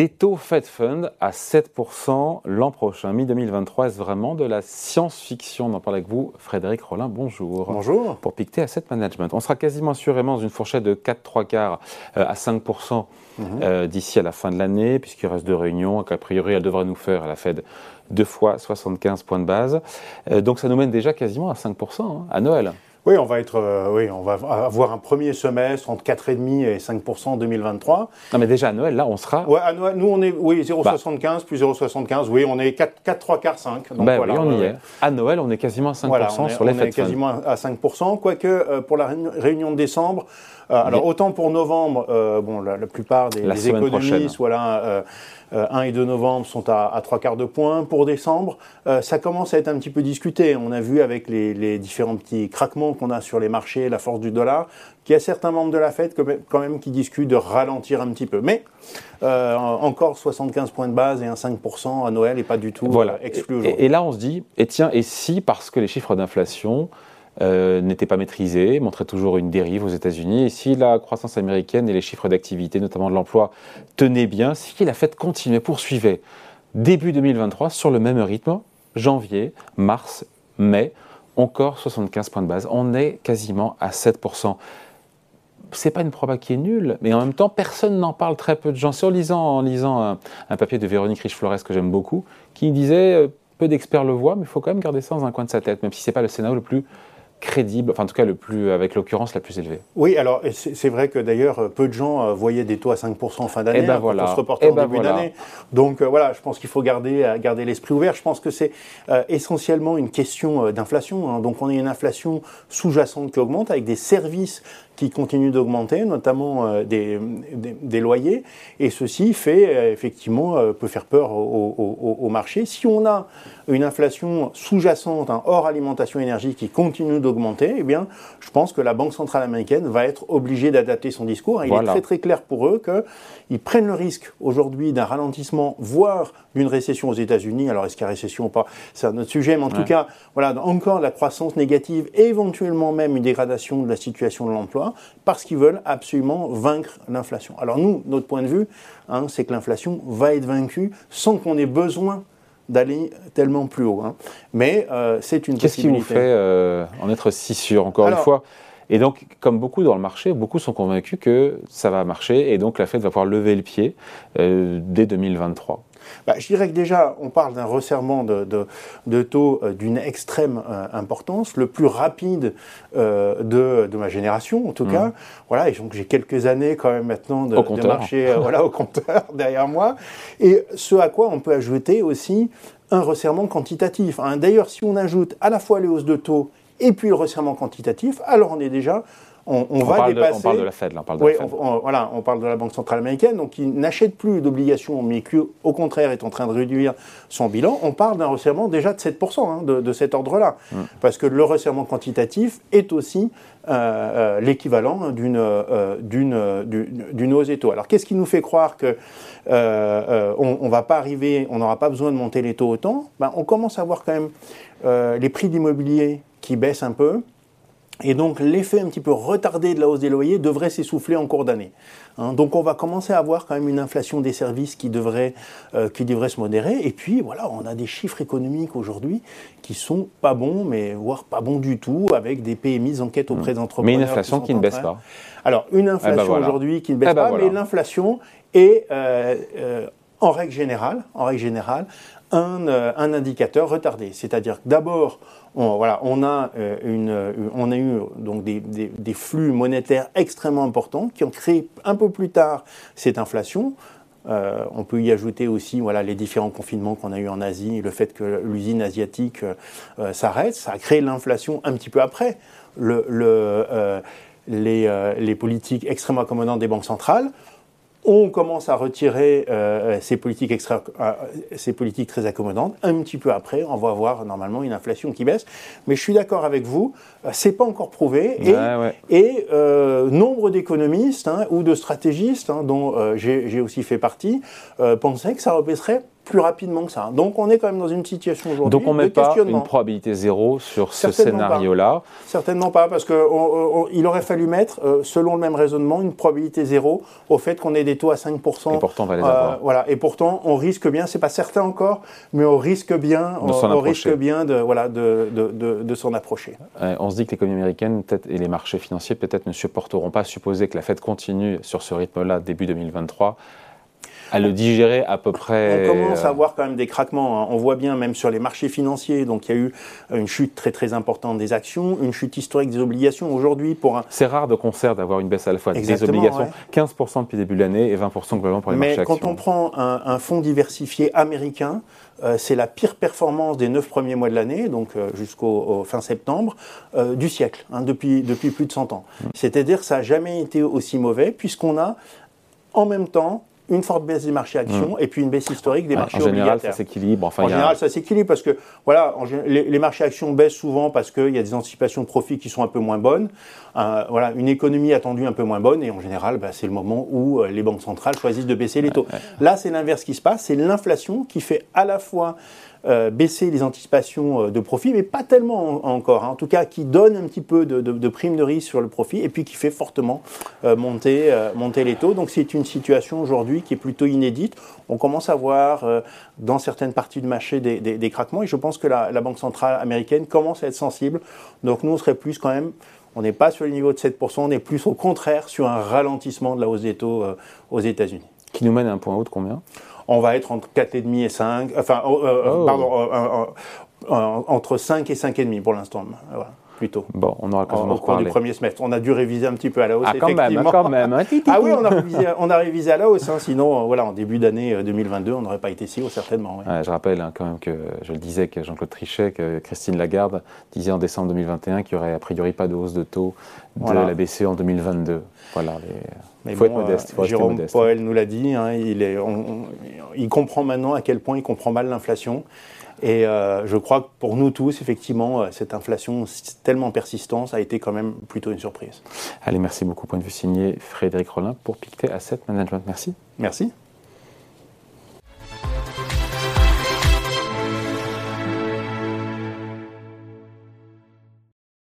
Des taux Fed Fund à 7% l'an prochain, mi-2023. Est-ce vraiment de la science-fiction? On en parle avec vous, Frédéric Rollin. Bonjour. Bonjour. Pour Pictet Asset Management. On sera quasiment assurément dans une fourchette de 4 3 quarts euh, à 5% mhm. euh, d'ici à la fin de l'année, puisqu'il reste deux réunions, qu'a priori elle devrait nous faire à la Fed deux fois 75 points de base. Euh, donc ça nous mène déjà quasiment à 5% hein, à Noël. Oui, on va être, euh, oui, on va avoir un premier semestre entre 4,5 et 5 en 2023. Non, mais déjà à Noël, là, on sera. Ouais, à Noël, nous, on est, oui, 0,75 bah. plus 0,75. Oui, on est 4, 4 3 quarts 5. Donc, bah voilà, oui, on y est. À Noël, on est quasiment à 5 sur les On est quasiment à 5% quoique euh, pour la réunion de décembre. Euh, alors autant pour novembre, bon, la, plupart des, des économistes, voilà, 1 euh, et 2 novembre sont à, à 3 quarts de point. Pour décembre, euh, ça commence à être un petit peu discuté. On a vu avec les, différents petits craquements qu'on a sur les marchés, la force du dollar, qu'il y a certains membres de la Fed quand même qui discutent de ralentir un petit peu. Mais euh, encore 75 points de base et un 5% à Noël n'est pas du tout voilà. exclu aujourd'hui. Et, et, là, on se dit, et tiens, et si, parce que les chiffres d'inflation euh, n'était pas maîtrisé, montrait toujours une dérive aux États-Unis. Et si la croissance américaine et les chiffres d'activité, notamment de l'emploi, tenaient bien, si la Fed continuait, poursuivait début 2023 sur le même rythme, janvier, mars, mai, encore 75 points de base. On est quasiment à 7% c'est pas une proba qui est nulle, mais en même temps, personne n'en parle, très peu de gens. En lisant, en lisant un, papier de Véronique Riche-Flores que j'aime beaucoup, qui disait euh, peu d'experts le voient, mais il faut quand même garder ça dans un coin de sa tête, même si c'est pas le scénario le plus crédible, enfin en tout cas le plus, avec l'occurrence la plus élevée. Oui, alors c'est vrai que d'ailleurs peu de gens euh, voyaient des taux à 5% en fin d'année, eh ben hein, voilà. se reporter eh en ben début d'année. Donc euh, voilà, je pense qu'il faut garder, euh, garder l'esprit ouvert. Je pense que c'est essentiellement une question d'inflation. Hein. Donc on a une inflation sous-jacente qui augmente avec des services qui continuent d'augmenter, notamment des, des, loyers, et ceci fait effectivement peut faire peur au, au, marché. Si on a une inflation sous-jacente, hein, hors alimentation énergie, qui continue de augmenter, eh bien, je pense que la Banque centrale américaine va être obligée d'adapter son discours. Il est très très clair pour eux qu'ils prennent le risque aujourd'hui d'un ralentissement, voire d'une récession aux États-Unis. Alors, est-ce qu'il y a récession ou pas? C'est un autre sujet, mais en tout cas, voilà, encore la croissance négative, éventuellement même une dégradation de la situation de l'emploi, parce qu'ils veulent absolument vaincre l'inflation. Alors nous, notre point de vue, hein, c'est que l'inflation va être vaincue sans qu'on ait besoin d'aller tellement plus haut. Hein. Mais euh, c'est une Qu'est-ce qui vous fait euh, en être si sûr, encore une fois? Et donc, comme beaucoup dans le marché, beaucoup sont convaincus que ça va marcher et donc la Fed va pouvoir lever le pied euh, dès 2023. Bah, je dirais que déjà, on parle d'un resserrement de, de, taux d'une extrême importance, le plus rapide de, de, ma génération en tout mmh. cas. Voilà, et donc j'ai quelques années quand même maintenant de, de marché voilà, au compteur derrière moi. Et ce à quoi on peut ajouter aussi un resserrement quantitatif. Hein. D'ailleurs, si on ajoute à la fois les hausses de taux et puis le resserrement quantitatif, alors on est déjà on, va dépasser. on parle de la Fed, là, on parle de oui, la Fed. voilà, on parle de la Banque centrale américaine, donc qui n'achète plus d'obligations, mais qui, au contraire, est en train de réduire son bilan. On parle d'un resserrement déjà de 7%, hein, de, cet ordre-là. Mm. Parce que le resserrement quantitatif est aussi euh, euh, l'équivalent d'une euh, d'une hausse des taux. Alors, qu'est-ce qui nous fait croire que on, on va pas arriver, on n'aura pas besoin de monter les taux autant? Ben, On commence à voir quand même les prix d'immobilier qui baissent un peu. Et donc l'effet un petit peu retardé de la hausse des loyers devrait s'essouffler en cours d'année. Hein. donc on va commencer à avoir quand même une inflation des services qui devrait, euh, qui devrait se modérer. Et puis voilà, on a des chiffres économiques aujourd'hui qui sont pas bons, mais voire pas bons du tout, avec des PMI enquête auprès mmh. d'entrepreneurs. Mais une inflation qui, ne baisse pas. Alors une eh ben inflation aujourd'hui qui ne baisse eh ben pas, mais l'inflation est euh, euh, en règle générale, en règle générale, un, un indicateur retardé. C'est-à-dire que d'abord, on, voilà, on, a, euh, une, euh, on a eu donc des, des, flux monétaires extrêmement importants qui ont créé un peu plus tard cette inflation. Euh, on peut y ajouter aussi voilà, les différents confinements qu'on a eu en Asie, le fait que l'usine asiatique s'arrête, ça a créé l'inflation un petit peu après le, le, les, les, politiques extrêmement accommodantes des banques centrales on commence à retirer euh, ces, politiques extra, euh, ces politiques très accommodantes. Un petit peu après, on va avoir normalement une inflation qui baisse. Mais je suis d'accord avec vous, euh, c'est pas encore prouvé. Et, nombre d'économistes hein, ou de stratégistes, hein, dont j'ai aussi fait partie, pensaient que ça rebaisserait plus rapidement que ça. Donc on est quand même dans une situation aujourd'hui. Donc on ne met pas une probabilité zéro sur ce scénario-là Certainement pas, parce qu'il aurait fallu mettre, euh, selon le même raisonnement, une probabilité zéro au fait qu'on ait des taux à 5%. Et pourtant on va les avoir. voilà, et pourtant on risque bien, c'est pas certain encore, mais on risque bien, de on, risque bien de, voilà, de, de, de s'en approcher. on se dit que l'économie américaine et les marchés financiers peut-être ne supporteront pas, supposer que la Fed continue sur ce rythme-là début 2023 à le digérer à peu près. On commence à euh, voir quand même des craquements. Hein. On voit bien même sur les marchés financiers. Donc il y a eu une chute très très importante des actions, une chute historique des obligations. Aujourd'hui, pour un. C'est rare de concert d'avoir une baisse à la fois des obligations. 15% depuis le début de l'année et 20% globalement pour les marchés actions. Mais quand on prend un, fonds diversifié américain, euh, c'est la pire performance des neuf premiers mois de l'année, donc euh, jusqu'au fin septembre, du siècle, hein, depuis, depuis plus de 100 ans. Mm. C'est-à-dire ça n'a jamais été aussi mauvais, puisqu'on a en même temps une forte baisse des marchés actions mm. et puis une baisse historique des marchés obligataires. En général, ça s'équilibre. en général, ça s'équilibre parce que voilà, les, marchés actions baissent souvent parce qu'il y a des anticipations de profits qui sont un peu moins bonnes. Euh, voilà, une économie attendue un peu moins bonne et en général, bah, c'est le moment où euh, les banques centrales choisissent de baisser les taux. Là, c'est l'inverse qui se passe. C'est l'inflation qui fait à la fois euh, baisser les anticipations euh, de profit, mais pas tellement encore. Hein. En tout cas, qui donne un petit peu de, de, prime de risque sur le profit et puis qui fait fortement euh, monter, monter les taux. Donc c'est une situation aujourd'hui qui est plutôt inédite. On commence à voir dans certaines parties du marché des, des, craquements et je pense que la, la, Banque centrale américaine commence à être sensible. Donc nous, on serait plus quand même on n'est pas sur le niveau de 7%, on est plus au contraire sur un ralentissement de la hausse des taux aux États-Unis. Qui nous mène à un point haut de combien? On va être entre 4,5 et 5, enfin, euh, euh, oh. pardon, euh, entre 5 et 5,5 pour l'instant. Voilà plutôt. Bon, on aura quand même au cours du premier semestre. On a dû réviser un petit peu à la hausse, ah, quand Même, quand même. Hein, ah oui, on a révisé, on a révisé à la hausse. Hein, sinon, voilà, en début d'année 2022, on n'aurait pas été si haut, certainement. je rappelle hein, quand même que, je le disais, que Jean-Claude Trichet, que Christine Lagarde disait en décembre 2021 qu'il n'y aurait a priori pas de hausse de taux de la BCE en 2022. Voilà, il faut être modeste. Jérôme Poel nous l'a dit, il, est, il comprend maintenant à quel point il comprend mal l'inflation. Et euh, je crois que pour nous tous, effectivement, euh, cette inflation tellement persistante a été quand même plutôt une surprise. Allez, merci beaucoup. Point de vue signé Frédéric Rollin pour Pictet Asset Management. Merci. Merci.